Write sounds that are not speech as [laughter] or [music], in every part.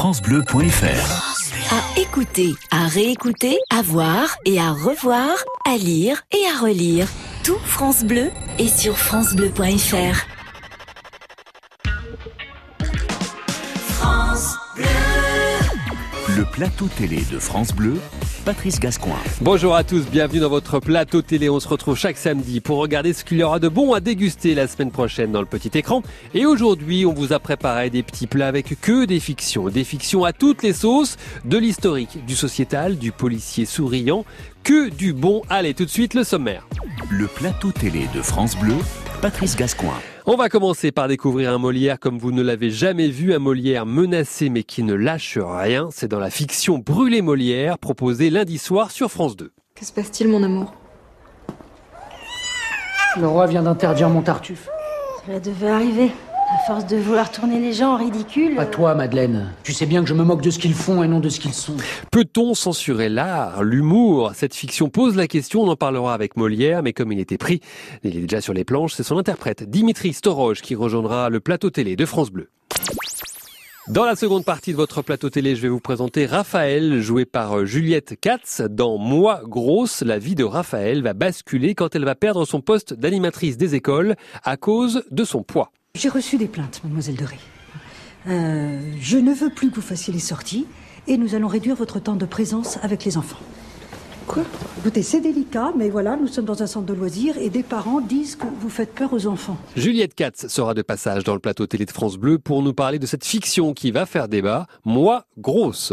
francebleu.fr. À écouter, à réécouter, à voir et à revoir, à lire et à relire. Tout France Bleu est sur francebleu.fr. Le plateau télé de France Bleu, Patrice Gascoin. Bonjour à tous, bienvenue dans votre plateau télé. On se retrouve chaque samedi pour regarder ce qu'il y aura de bon à déguster la semaine prochaine dans le petit écran. Et aujourd'hui, on vous a préparé des petits plats avec que des fictions. Des fictions à toutes les sauces, de l'historique, du sociétal, du policier souriant, que du bon. Allez, tout de suite, le sommaire. Le plateau télé de France Bleu, Patrice Gascoin. On va commencer par découvrir un Molière comme vous ne l'avez jamais vu, un Molière menacé mais qui ne lâche rien. C'est dans la fiction Brûler Molière, proposée lundi soir sur France 2. Que se passe-t-il, mon amour? Le roi vient d'interdire mon tartuffe. Cela devait arriver. À force de vouloir tourner les gens en ridicule. Pas toi, Madeleine. Tu sais bien que je me moque de ce qu'ils font et non de ce qu'ils sont. Peut-on censurer l'art, l'humour? Cette fiction pose la question, on en parlera avec Molière, mais comme il était pris, il est déjà sur les planches, c'est son interprète, Dimitri Storoj, qui rejoindra le plateau télé de France Bleu. Dans la seconde partie de votre plateau télé, je vais vous présenter Raphaël, joué par euh, Juliette Katz. Dans Moi grosse, la vie de Raphaël va basculer quand elle va perdre son poste d'animatrice des écoles à cause de son poids. J'ai reçu des plaintes, mademoiselle Doré. Euh, je ne veux plus que vous fassiez les sorties et nous allons réduire votre temps de présence avec les enfants. Quoi? Écoutez, c'est délicat, mais voilà, nous sommes dans un centre de loisirs et des parents disent que vous faites peur aux enfants. Juliette Katz sera de passage dans le plateau télé de France Bleu pour nous parler de cette fiction qui va faire débat, Moi grosse.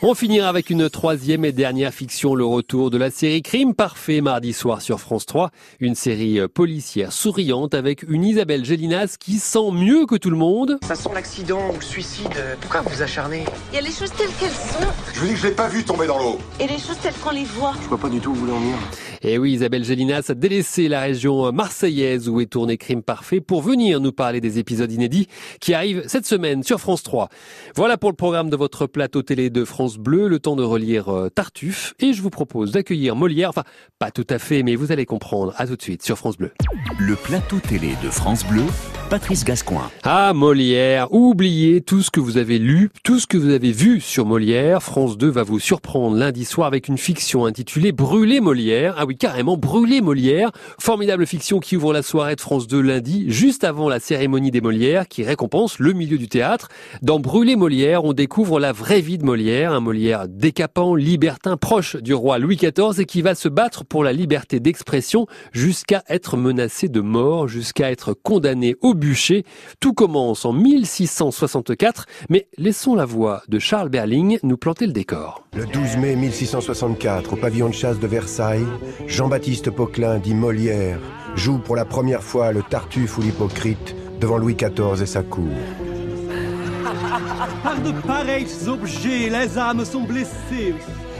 On finira avec une troisième et dernière fiction, le retour de la série Crime Parfait mardi soir sur France 3. Une série policière souriante avec une Isabelle Gélinas qui sent mieux que tout le monde. Ça sent l'accident ou le suicide. Pourquoi vous acharnez Il y a les choses telles qu'elles sont Je vous dis que je l'ai pas vu tomber dans l'eau. et les choses telles qu'on les voit. Je vois pas du tout où vous voulez en venir. Et oui, Isabelle Gélinas a délaissé la région marseillaise où est tourné Crime Parfait pour venir nous parler des épisodes inédits qui arrivent cette semaine sur France 3. Voilà pour le programme de votre plateau télé de France Bleu, le temps de relire euh, Tartuffe et je vous propose d'accueillir Molière, enfin pas tout à fait mais vous allez comprendre, à tout de suite sur France Bleu. Le plateau télé de France Bleu, Patrice Gascoin. Ah Molière, oubliez tout ce que vous avez lu, tout ce que vous avez vu sur Molière. France 2 va vous surprendre lundi soir avec une fiction intitulée Brûler Molière. Oui, carrément, Brûler Molière. Formidable fiction qui ouvre la soirée de France 2 lundi, juste avant la cérémonie des Molières qui récompense le milieu du théâtre. Dans Brûler Molière, on découvre la vraie vie de Molière, un Molière décapant, libertin, proche du roi Louis XIV et qui va se battre pour la liberté d'expression jusqu'à être menacé de mort, jusqu'à être condamné au bûcher. Tout commence en 1664, mais laissons la voix de Charles Berling nous planter le décor. Le 12 mai 1664, au pavillon de chasse de Versailles, Jean-Baptiste Poquelin, dit Molière, joue pour la première fois le Tartuffe ou l'Hypocrite devant Louis XIV et sa cour. [laughs] Par de pareils objets, les âmes sont blessées.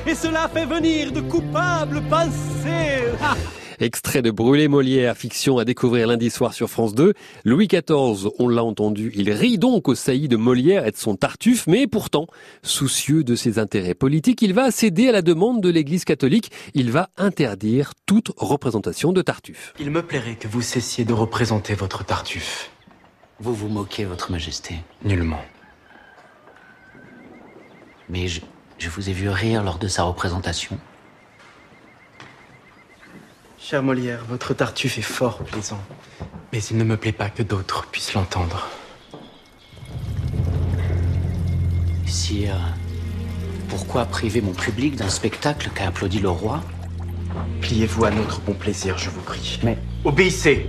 Et cela fait venir de coupables pensées. [laughs] Extrait de Brûler Molière, fiction à découvrir lundi soir sur France 2. Louis XIV, on l'a entendu, il rit donc au saillie de Molière et de son Tartuffe, mais pourtant, soucieux de ses intérêts politiques, il va céder à la demande de l'Église catholique. Il va interdire toute représentation de Tartuffe. Il me plairait que vous cessiez de représenter votre Tartuffe. Vous vous moquez, Votre Majesté. Nullement. Mais je, je vous ai vu rire lors de sa représentation. Cher Molière, votre Tartuffe est fort plaisant. Mais il ne me plaît pas que d'autres puissent l'entendre. Sire, pourquoi priver mon public d'un spectacle qu'a applaudi le roi? Pliez-vous à notre bon plaisir, je vous prie. Mais Obéissez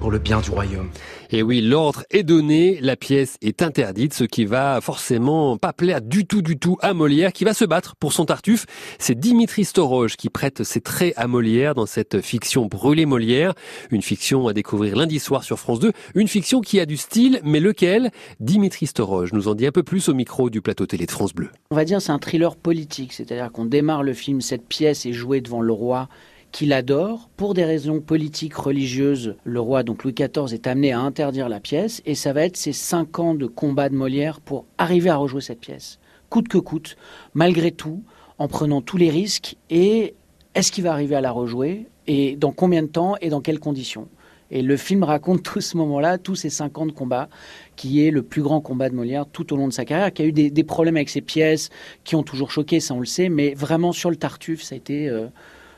Pour le bien du royaume. Et oui, l'ordre est donné, la pièce est interdite, ce qui va forcément pas plaire du tout, du tout à Molière, qui va se battre pour son Tartuffe. C'est Dimitri Storoj qui prête ses traits à Molière dans cette fiction Brûler Molière, une fiction à découvrir lundi soir sur France 2, une fiction qui a du style, mais lequel? Dimitri Storoj nous en dit un peu plus au micro du plateau télé de France Bleu. On va dire c'est un thriller politique, c'est-à-dire qu'on démarre le film, cette pièce est jouée devant le roi qu'il adore. Pour des raisons politiques, religieuses, le roi, donc Louis XIV, est amené à interdire la pièce et ça va être ces cinq ans de combat de Molière pour arriver à rejouer cette pièce. Coûte que coûte, malgré tout, en prenant tous les risques et est-ce qu'il va arriver à la rejouer et dans combien de temps et dans quelles conditions? Et le film raconte [laughs] tout ce moment-là, tous ces cinq ans de combat, qui est le plus grand combat de Molière tout au long de sa carrière, qui a eu des, problèmes avec ses pièces, qui ont toujours choqué, ça on le sait, mais vraiment sur le Tartuffe, ça a été euh,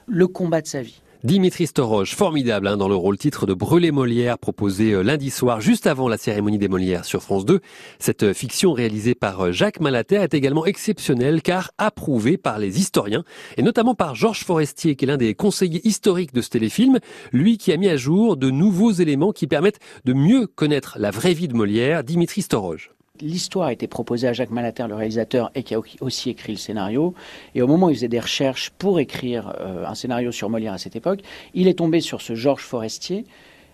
le combat de sa vie. Dimitri Storoge, formidable hein, dans le rôle titre de Brûler Molière, proposé euh, lundi soir, juste avant la cérémonie des Molières sur France 2. Cette euh, fiction réalisée par euh, Jacques Malater est également exceptionnelle car approuvée par les historiens, et notamment par Georges Forestier, qui est l'un des conseillers historiques de ce téléfilm, lui qui a mis à jour de nouveaux éléments qui permettent de mieux connaître la vraie vie de Molière, Dimitri Storoge. L'histoire a été proposée à Jacques Malater, le réalisateur, et qui a aussi écrit le scénario. Et au moment où il faisait des recherches pour écrire euh, un scénario sur Molière à cette époque, il est tombé sur ce Georges Forestier,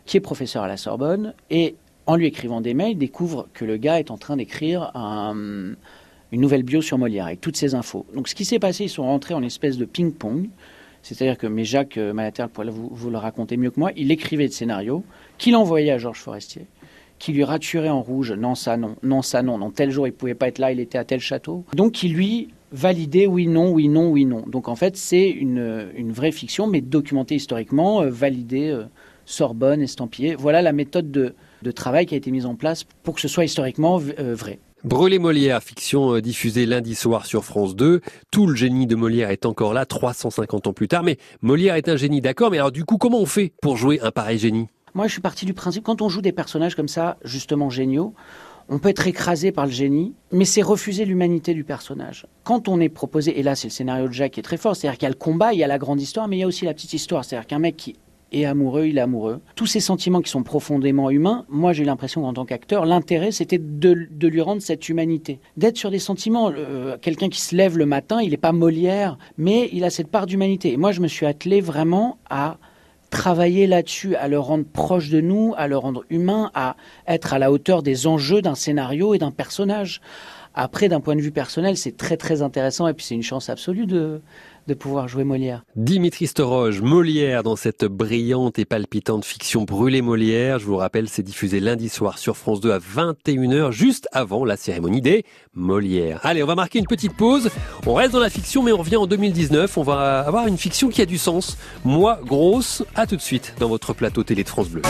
qui est professeur à la Sorbonne, et en lui écrivant des mails, découvre que le gars est en train d'écrire une nouvelle bio sur Molière, avec toutes ces infos. Donc ce qui s'est passé, ils sont rentrés en espèce de ping-pong. C'est-à-dire que, mais Jacques euh, Malater vous, vous le raconter mieux que moi, il écrivait des scénarios qu'il envoyait à Georges Forestier qui lui raturait en rouge non ça non, non ça non, non tel jour il pouvait pas être là, il était à tel château. Donc qui lui validait oui non, oui non, oui non. Donc en fait c'est une, une vraie fiction mais documentée historiquement, euh, validée euh, Sorbonne, estampillée. Voilà la méthode de, de, travail qui a été mise en place pour que ce soit historiquement euh, vrai. Brûler Molière, fiction diffusée lundi soir sur France 2. Tout le génie de Molière est encore là 350 ans plus tard. Mais Molière est un génie, d'accord. Mais alors du coup, comment on fait pour jouer un pareil génie? Moi, je suis parti du principe, quand on joue des personnages comme ça, justement géniaux, on peut être écrasé par le génie, mais c'est refuser l'humanité du personnage. Quand on est proposé, et là c'est le scénario de Jacques qui est très fort, c'est-à-dire qu'il y a le combat, il y a la grande histoire, mais il y a aussi la petite histoire. C'est-à-dire qu'un mec qui est amoureux, il est amoureux. Tous ces sentiments qui sont profondément humains, moi j'ai l'impression qu'en tant qu'acteur, l'intérêt c'était de, lui rendre cette humanité. D'être sur des sentiments. Euh, quelqu'un qui se lève le matin, il n'est pas Molière, mais il a cette part d'humanité. Et moi je me suis attelé vraiment à travailler là-dessus, à le rendre proche de nous, à le rendre humain, à être à la hauteur des enjeux d'un scénario et d'un personnage. Après, d'un point de vue personnel, c'est très très intéressant et puis c'est une chance absolue de, de pouvoir jouer Molière. Dimitri Storoge, Molière dans cette brillante et palpitante fiction Brûlée Molière. Je vous rappelle, c'est diffusé lundi soir sur France 2 à 21h, juste avant la cérémonie des Molières. Allez, on va marquer une petite pause. On reste dans la fiction, mais on revient en 2019. On va avoir une fiction qui a du sens. Moi, grosse, à tout de suite dans votre plateau télé de France Bleu.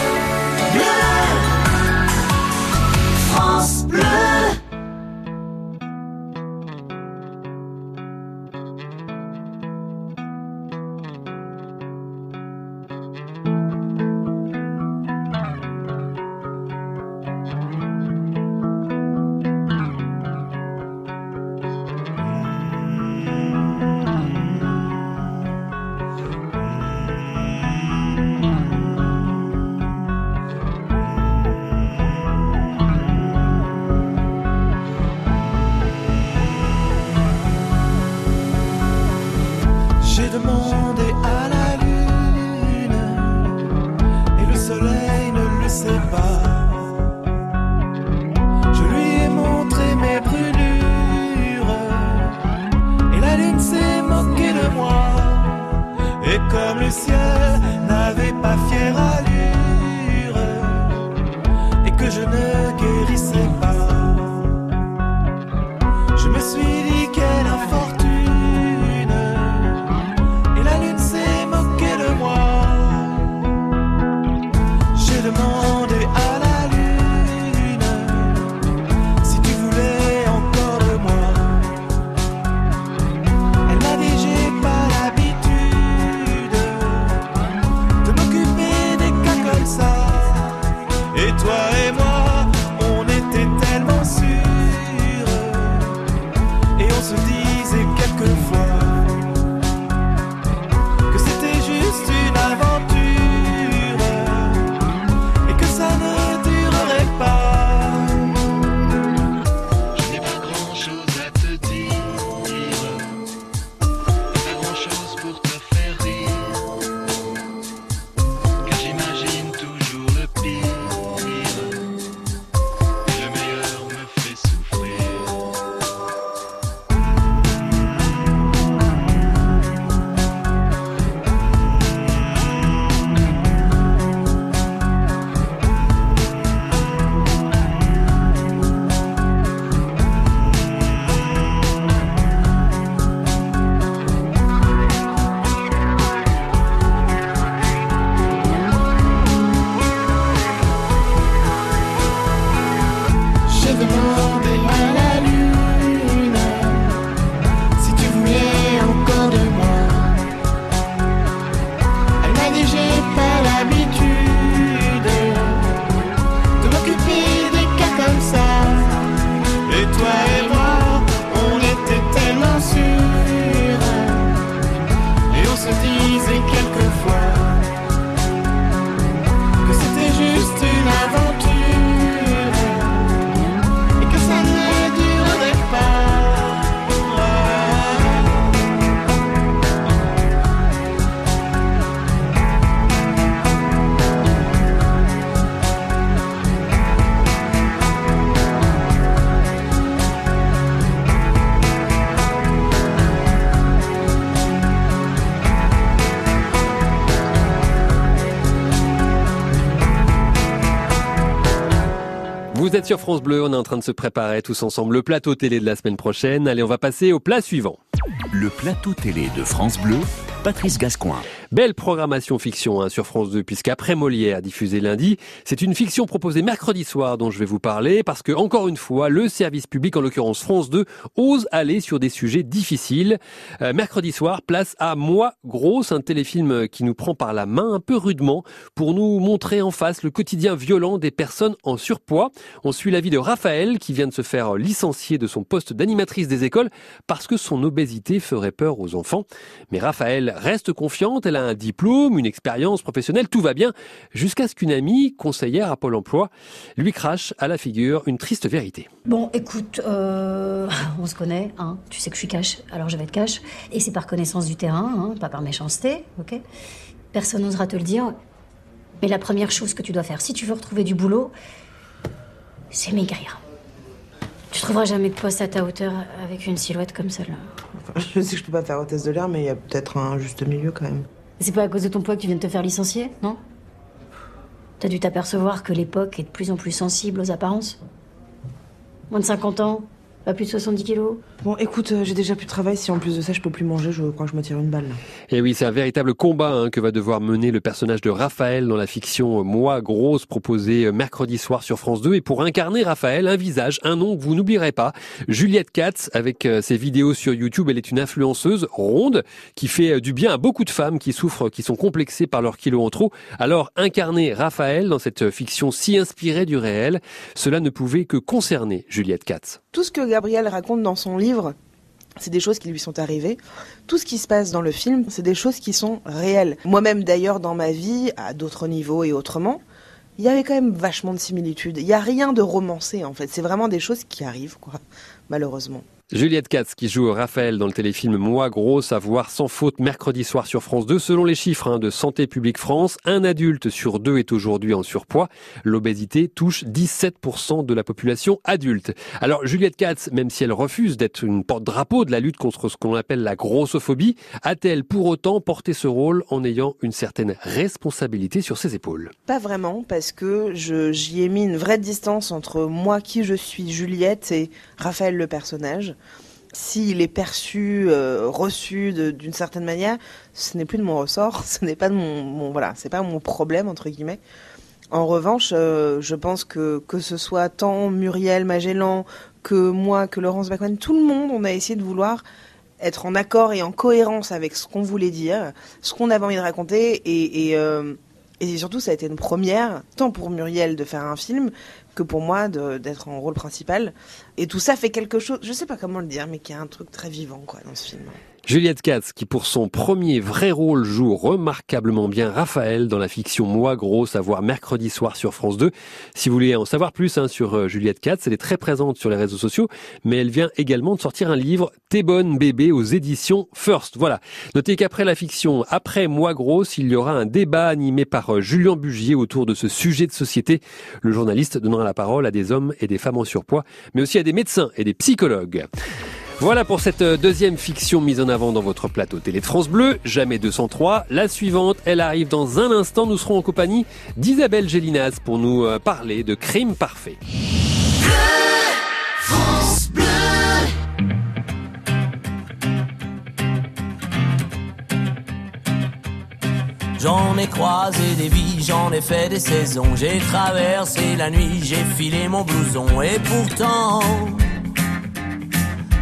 Êtes sur France Bleu, on est en train de se préparer tous ensemble le plateau télé de la semaine prochaine. Allez, on va passer au plat suivant. Le plateau télé de France Bleu, Patrice Gascoin. Belle programmation fiction hein, sur France 2, puisqu'après Molière, diffusé lundi, c'est une fiction proposée mercredi soir dont je vais vous parler, parce que, encore une fois, le service public, en l'occurrence France 2, ose aller sur des sujets difficiles. Euh, mercredi soir, place à Moi Grosse, un téléfilm qui nous prend par la main un peu rudement pour nous montrer en face le quotidien violent des personnes en surpoids. On suit la de Raphaël, qui vient de se faire licencier de son poste d'animatrice des écoles parce que son obésité ferait peur aux enfants. Mais Raphaël reste confiante, elle a un diplôme, une expérience professionnelle, tout va bien, jusqu'à ce qu'une amie, conseillère à Pôle emploi, lui crache à la figure une triste vérité. Bon, écoute, euh, [laughs] on se connaît, hein. tu sais que je suis cash, alors je vais être cash, et c'est par connaissance du terrain, hein, pas par méchanceté, ok? Personne n'osera te le dire, mais la première chose que tu dois faire, si tu veux retrouver du boulot, c'est maigrir. Tu trouveras jamais de poste à ta hauteur avec une silhouette comme celle-là. Je sais que je peux pas faire hôtesse de l'air, mais il y a peut-être un juste milieu quand même. C'est pas à cause de ton poids que tu viens de te faire licencier, non? T'as dû t'apercevoir que l'époque est de plus en plus sensible aux apparences? Moins de 50 ans, pas plus de 70 kilos? Bon, écoute, euh, j'ai déjà plus de travail. Si en plus de ça, je peux plus manger, je crois que je me tire une balle. Et oui, c'est un véritable combat hein, que va devoir mener le personnage de Raphaël dans la fiction Moi Grosse proposée euh, mercredi soir sur France 2. Et pour incarner Raphaël, un visage, un nom que vous n'oublierez pas, Juliette Katz, avec euh, ses vidéos sur YouTube, elle est une influenceuse ronde qui fait du bien à beaucoup de femmes qui souffrent, qui sont complexées par leurs kilos en trop. Alors, incarner Raphaël dans cette fiction si inspirée du réel, cela ne pouvait que concerner Juliette Katz. Tout ce que Gabriel raconte dans son livre, c'est des choses qui lui sont arrivées. Tout ce qui se passe dans le film, c'est des choses qui sont réelles. Moi-même d'ailleurs dans ma vie, à d'autres niveaux et autrement, il y avait quand même vachement de similitudes. Il n'y a rien de romancé en fait. C'est vraiment des choses qui arrivent, quoi, malheureusement. Juliette Katz qui joue Raphaël dans le téléfilm Moi grosse à voir sans faute mercredi soir sur France 2. Selon les chiffres hein, de Santé publique France, un adulte sur deux est aujourd'hui en surpoids. L'obésité touche 17% de la population adulte. Alors Juliette Katz, même si elle refuse d'être une porte-drapeau de la lutte contre ce qu'on appelle la grossophobie, a-t-elle pour autant porté ce rôle en ayant une certaine responsabilité sur ses épaules? Pas vraiment, parce que j'y ai mis une vraie distance entre moi qui je suis Juliette et Raphaël le personnage s'il est perçu, euh, reçu d'une certaine manière, ce n'est plus de mon ressort, [laughs] ce n'est pas de mon, voilà, c'est pas mon problème entre guillemets. En revanche, euh, je pense que que ce soit tant Muriel Magellan que moi, que Laurence Bacman, tout le monde, on a essayé de vouloir être en accord et en cohérence avec ce qu'on voulait dire, ce qu'on avait envie de raconter et, et, euh, et surtout ça a été une première, tant pour Muriel de faire un film que pour moi d'être en rôle principal. Et tout ça fait quelque chose, je sais pas comment le dire, mais qui a un truc très vivant quoi dans ce film. Juliette Katz, qui pour son premier vrai rôle joue remarquablement bien Raphaël dans la fiction Moi Grosse à voir mercredi soir sur France 2. Si vous voulez en savoir plus hein, sur euh, Juliette Katz, elle est très présente sur les réseaux sociaux, mais elle vient également de sortir un livre T'es bonne bébé aux éditions First. Voilà. Notez qu'après la fiction, après Moi Grosse, il y aura un débat animé par euh, Julien Bugier autour de ce sujet de société. Le journaliste donnera la parole à des hommes et des femmes en surpoids, mais aussi à des médecins et des psychologues. Voilà pour cette euh, deuxième fiction mise en avant dans votre plateau télé France Bleu, jamais 203. La suivante, elle arrive dans un instant. Nous serons en compagnie d'Isabelle Gélinas pour nous euh, parler de Crime Parfait. France Bleu. J'en ai croisé des vies, j'en ai fait des saisons, j'ai traversé la nuit, j'ai filé mon blouson et pourtant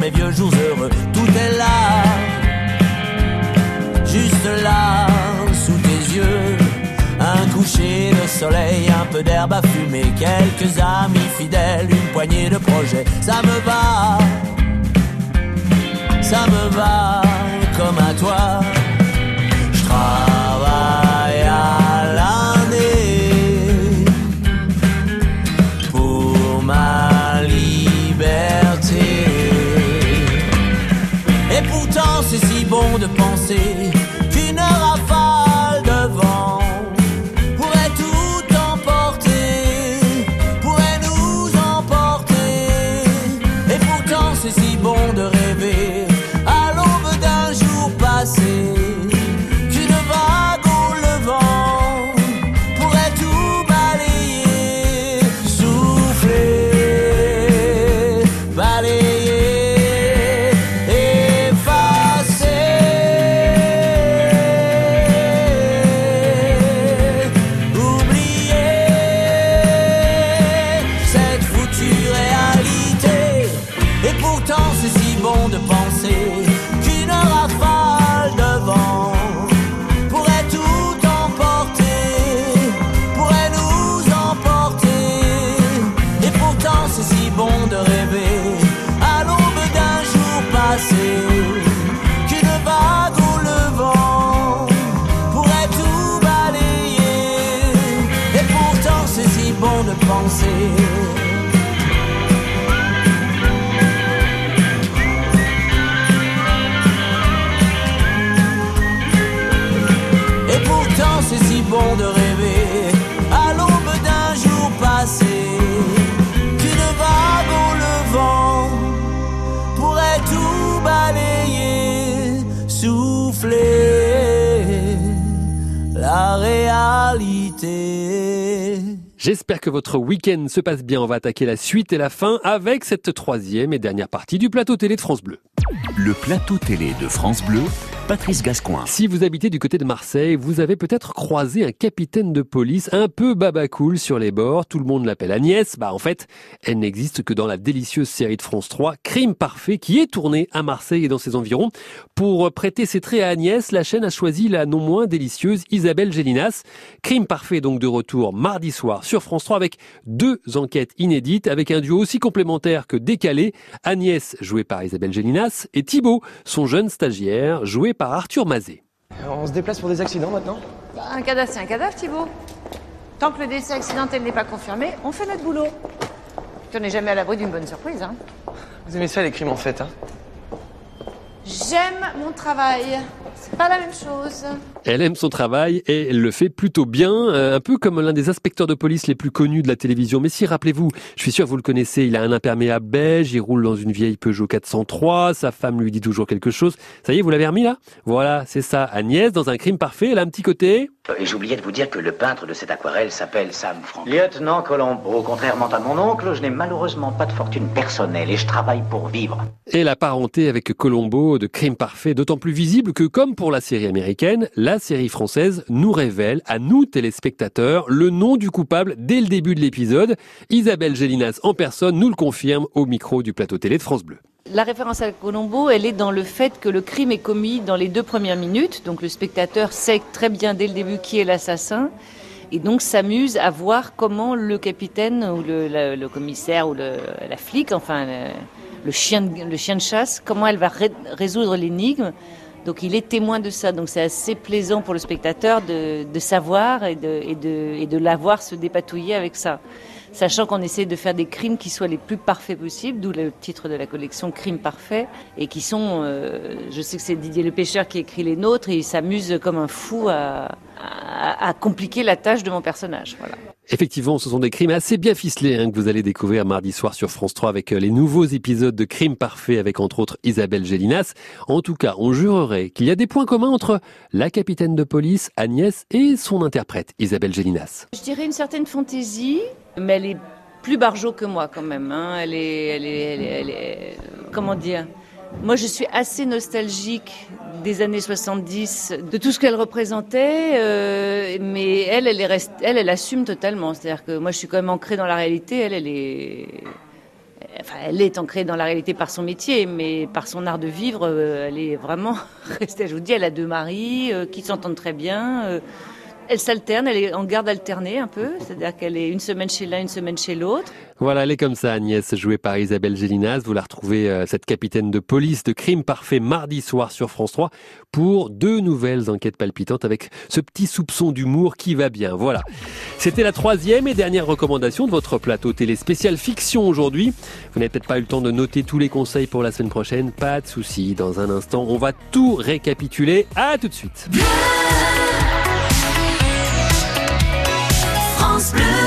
mes vieux jours heureux. Tout est là, juste là, sous tes yeux. Un coucher de soleil, un peu d'herbe à fumer, quelques amis fidèles, une poignée de projets. Ça me va, ça me va comme à toi. De penser J'espère que votre week-end se passe bien. On va attaquer la suite et la fin avec cette troisième et dernière partie du plateau télé de France Bleu. Le plateau télé de France Bleu, Patrice Gascoin. Si vous habitez du côté de Marseille, vous avez peut-être croisé un capitaine de police un peu babacool sur les bords. Tout le monde l'appelle Agnès. Bah, en fait, elle n'existe que dans la délicieuse série de France 3, Crime Parfait, qui est tournée à Marseille et dans ses environs. Pour prêter ses traits à Agnès, la chaîne a choisi la non moins délicieuse Isabelle Gélinas. Crime Parfait donc de retour mardi soir sur France 3 avec deux enquêtes inédites, avec un duo aussi complémentaire que décalé. Agnès, jouée par Isabelle Gélinas, et Thibaut, son jeune stagiaire, joué par Arthur Mazet. On se déplace pour des accidents maintenant Bah, un cadavre, c'est un cadavre, Thibaut. Tant que le décès accidentel n'est pas confirmé, on fait notre boulot. Puis on n'est jamais à l'abri d'une bonne surprise, hein. Vous aimez ça les crimes en fait, hein J'aime mon travail. C'est pas la même chose. Elle aime son travail et elle le fait plutôt bien, euh, un peu comme l'un des inspecteurs de police les plus connus de la télévision. Mais si, rappelez-vous, je suis sûr que vous le connaissez, il a un imperméable beige, il roule dans une vieille Peugeot 403, sa femme lui dit toujours quelque chose. Ça y est, vous l'avez remis là? Voilà, c'est ça. Agnès, dans un crime parfait, elle a un petit côté... Et j'oubliais de vous dire que le peintre de cette aquarelle s'appelle Sam Franklin. Lieutenant Colombo, contrairement à mon oncle, je n'ai malheureusement pas de fortune personnelle et je travaille pour vivre. Et la parenté avec Colombo de Crime Parfait, d'autant plus visible que, comme pour la série américaine, la série française nous révèle, à nous téléspectateurs, le nom du coupable dès le début de l'épisode. Isabelle Gélinas en personne nous le confirme au micro du plateau télé de France Bleu. La référence à Colombo, elle est dans le fait que le crime est commis dans les deux premières minutes. Donc le spectateur sait très bien dès le début qui est l'assassin. Et donc s'amuse à voir comment le capitaine ou le, commissaire ou la flic, enfin le, chien, de, chasse, comment elle va ré- résoudre l'énigme. Donc il est témoin de ça. Donc c'est assez plaisant pour le spectateur de, savoir et de, et et de la voir se dépatouiller avec ça. Sachant qu'on essaie de faire des crimes qui soient les plus parfaits possibles, d'où le titre de la collection Crimes parfaits, et qui sont, euh, je sais que c'est Didier le pêcheur qui écrit les nôtres, et il s'amuse comme un fou à, à, à compliquer la tâche de mon personnage. Voilà. Effectivement, ce sont des crimes assez bien ficelés hein, que vous allez découvrir mardi soir sur France 3 avec euh, les nouveaux épisodes de Crimes parfaits avec entre autres Isabelle Gélinas. En tout cas, on jurerait qu'il y a des points communs entre la capitaine de police Agnès et son interprète Isabelle Gélinas. Je dirais une certaine fantaisie, mais elle est plus barjot que moi quand même. hein. Elle, est, elle, est, elle, est, elle est- comment dire? Moi, je suis assez nostalgique des années 70, de tout ce qu'elle représentait, euh, mais elle, elle, est elle, elle assume totalement. C'est-à-dire que moi, je suis quand même ancrée dans la réalité. Elle, elle est, enfin, elle est ancrée dans la réalité par son métier, mais par son art de vivre, euh, elle est vraiment [laughs] restée. Je vous dis, elle a deux maris euh, qui s'entendent très bien. Elle s'alterne, elle est en garde alternée un peu, c'est-à-dire qu'elle est une semaine chez l'un, une semaine chez l'autre. Voilà, elle est comme ça, Agnès, jouée par Isabelle Gélinas. Vous la retrouvez, euh, cette capitaine de police de crime parfait, mardi soir sur France 3 pour deux nouvelles enquêtes palpitantes avec ce petit soupçon d'humour qui va bien. Voilà. C'était la troisième et dernière recommandation de votre plateau télé spécial fiction aujourd'hui. Vous n'avez peut-être pas eu le temps de noter tous les conseils pour la semaine prochaine. Pas de souci. Dans un instant, on va tout récapituler. À tout de suite. France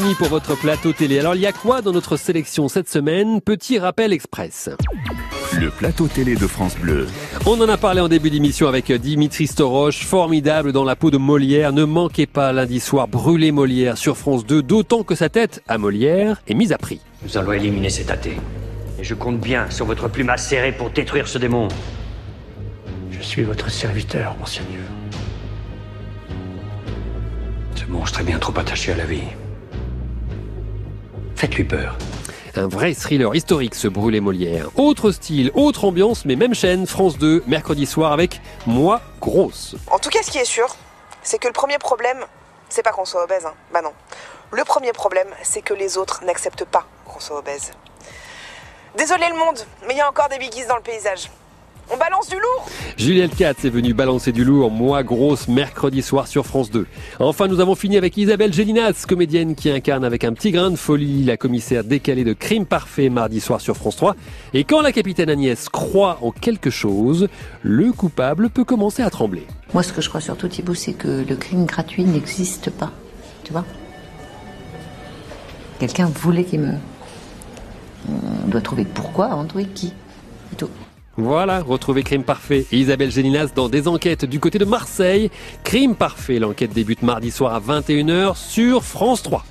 fini pour votre plateau télé. Alors il y a quoi dans notre sélection cette semaine? Petit rappel express. Le plateau télé de France Bleu. On en a parlé en début d'émission avec Dimitri Storoche, formidable dans la peau de Molière. Ne manquez pas lundi soir Brûler Molière sur France 2, d'autant que sa tête à Molière est mise à prix. Nous allons éliminer cet athée. Et je compte bien sur votre plume acérée pour détruire ce démon. Je suis votre serviteur, monseigneur. Ce monstre est bien trop attaché à la vie. Faites-lui peur. Un vrai thriller historique, ce Brûlé Molière. Autre style, autre ambiance, mais même chaîne, France 2, mercredi soir avec Moi Grosse. En tout cas, ce qui est sûr, c'est que le premier problème, c'est pas qu'on soit obèse. Hein. Bah non. Le premier problème, c'est que les autres n'acceptent pas qu'on soit obèse. Désolé le monde, mais il y a encore des biggies dans le paysage. On balance du lourd Juliette Katz est venue balancer du lourd, moi grosse, mercredi soir sur France 2. Enfin, nous avons fini avec Isabelle Gélinas, comédienne qui incarne avec un petit grain de folie la commissaire décalée de Crime Parfait mardi soir sur France 3. Et quand la capitaine Agnès croit en quelque chose, le coupable peut commencer à trembler. Moi, ce que je crois surtout, Thibault, c'est que le crime gratuit n'existe pas. Tu vois? Quelqu'un voulait qu'il me. On doit trouver pourquoi trouver qui? Tout. Voilà, retrouvez Crime Parfait et Isabelle Gélinas dans des enquêtes du côté de Marseille. Crime Parfait, l'enquête débute mardi soir à 21h sur France 3.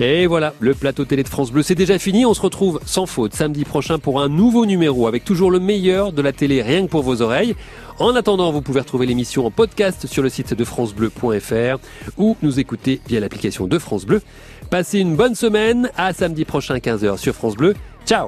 Et voilà, le plateau télé de France Bleu, c'est déjà fini. On se retrouve sans faute samedi prochain pour un nouveau numéro avec toujours le meilleur de la télé rien que pour vos oreilles. En attendant, vous pouvez retrouver l'émission en podcast sur le site de francebleu.fr ou nous écouter via l'application de France Bleu. Passez une bonne semaine, à samedi prochain 15h sur France Bleu. Ciao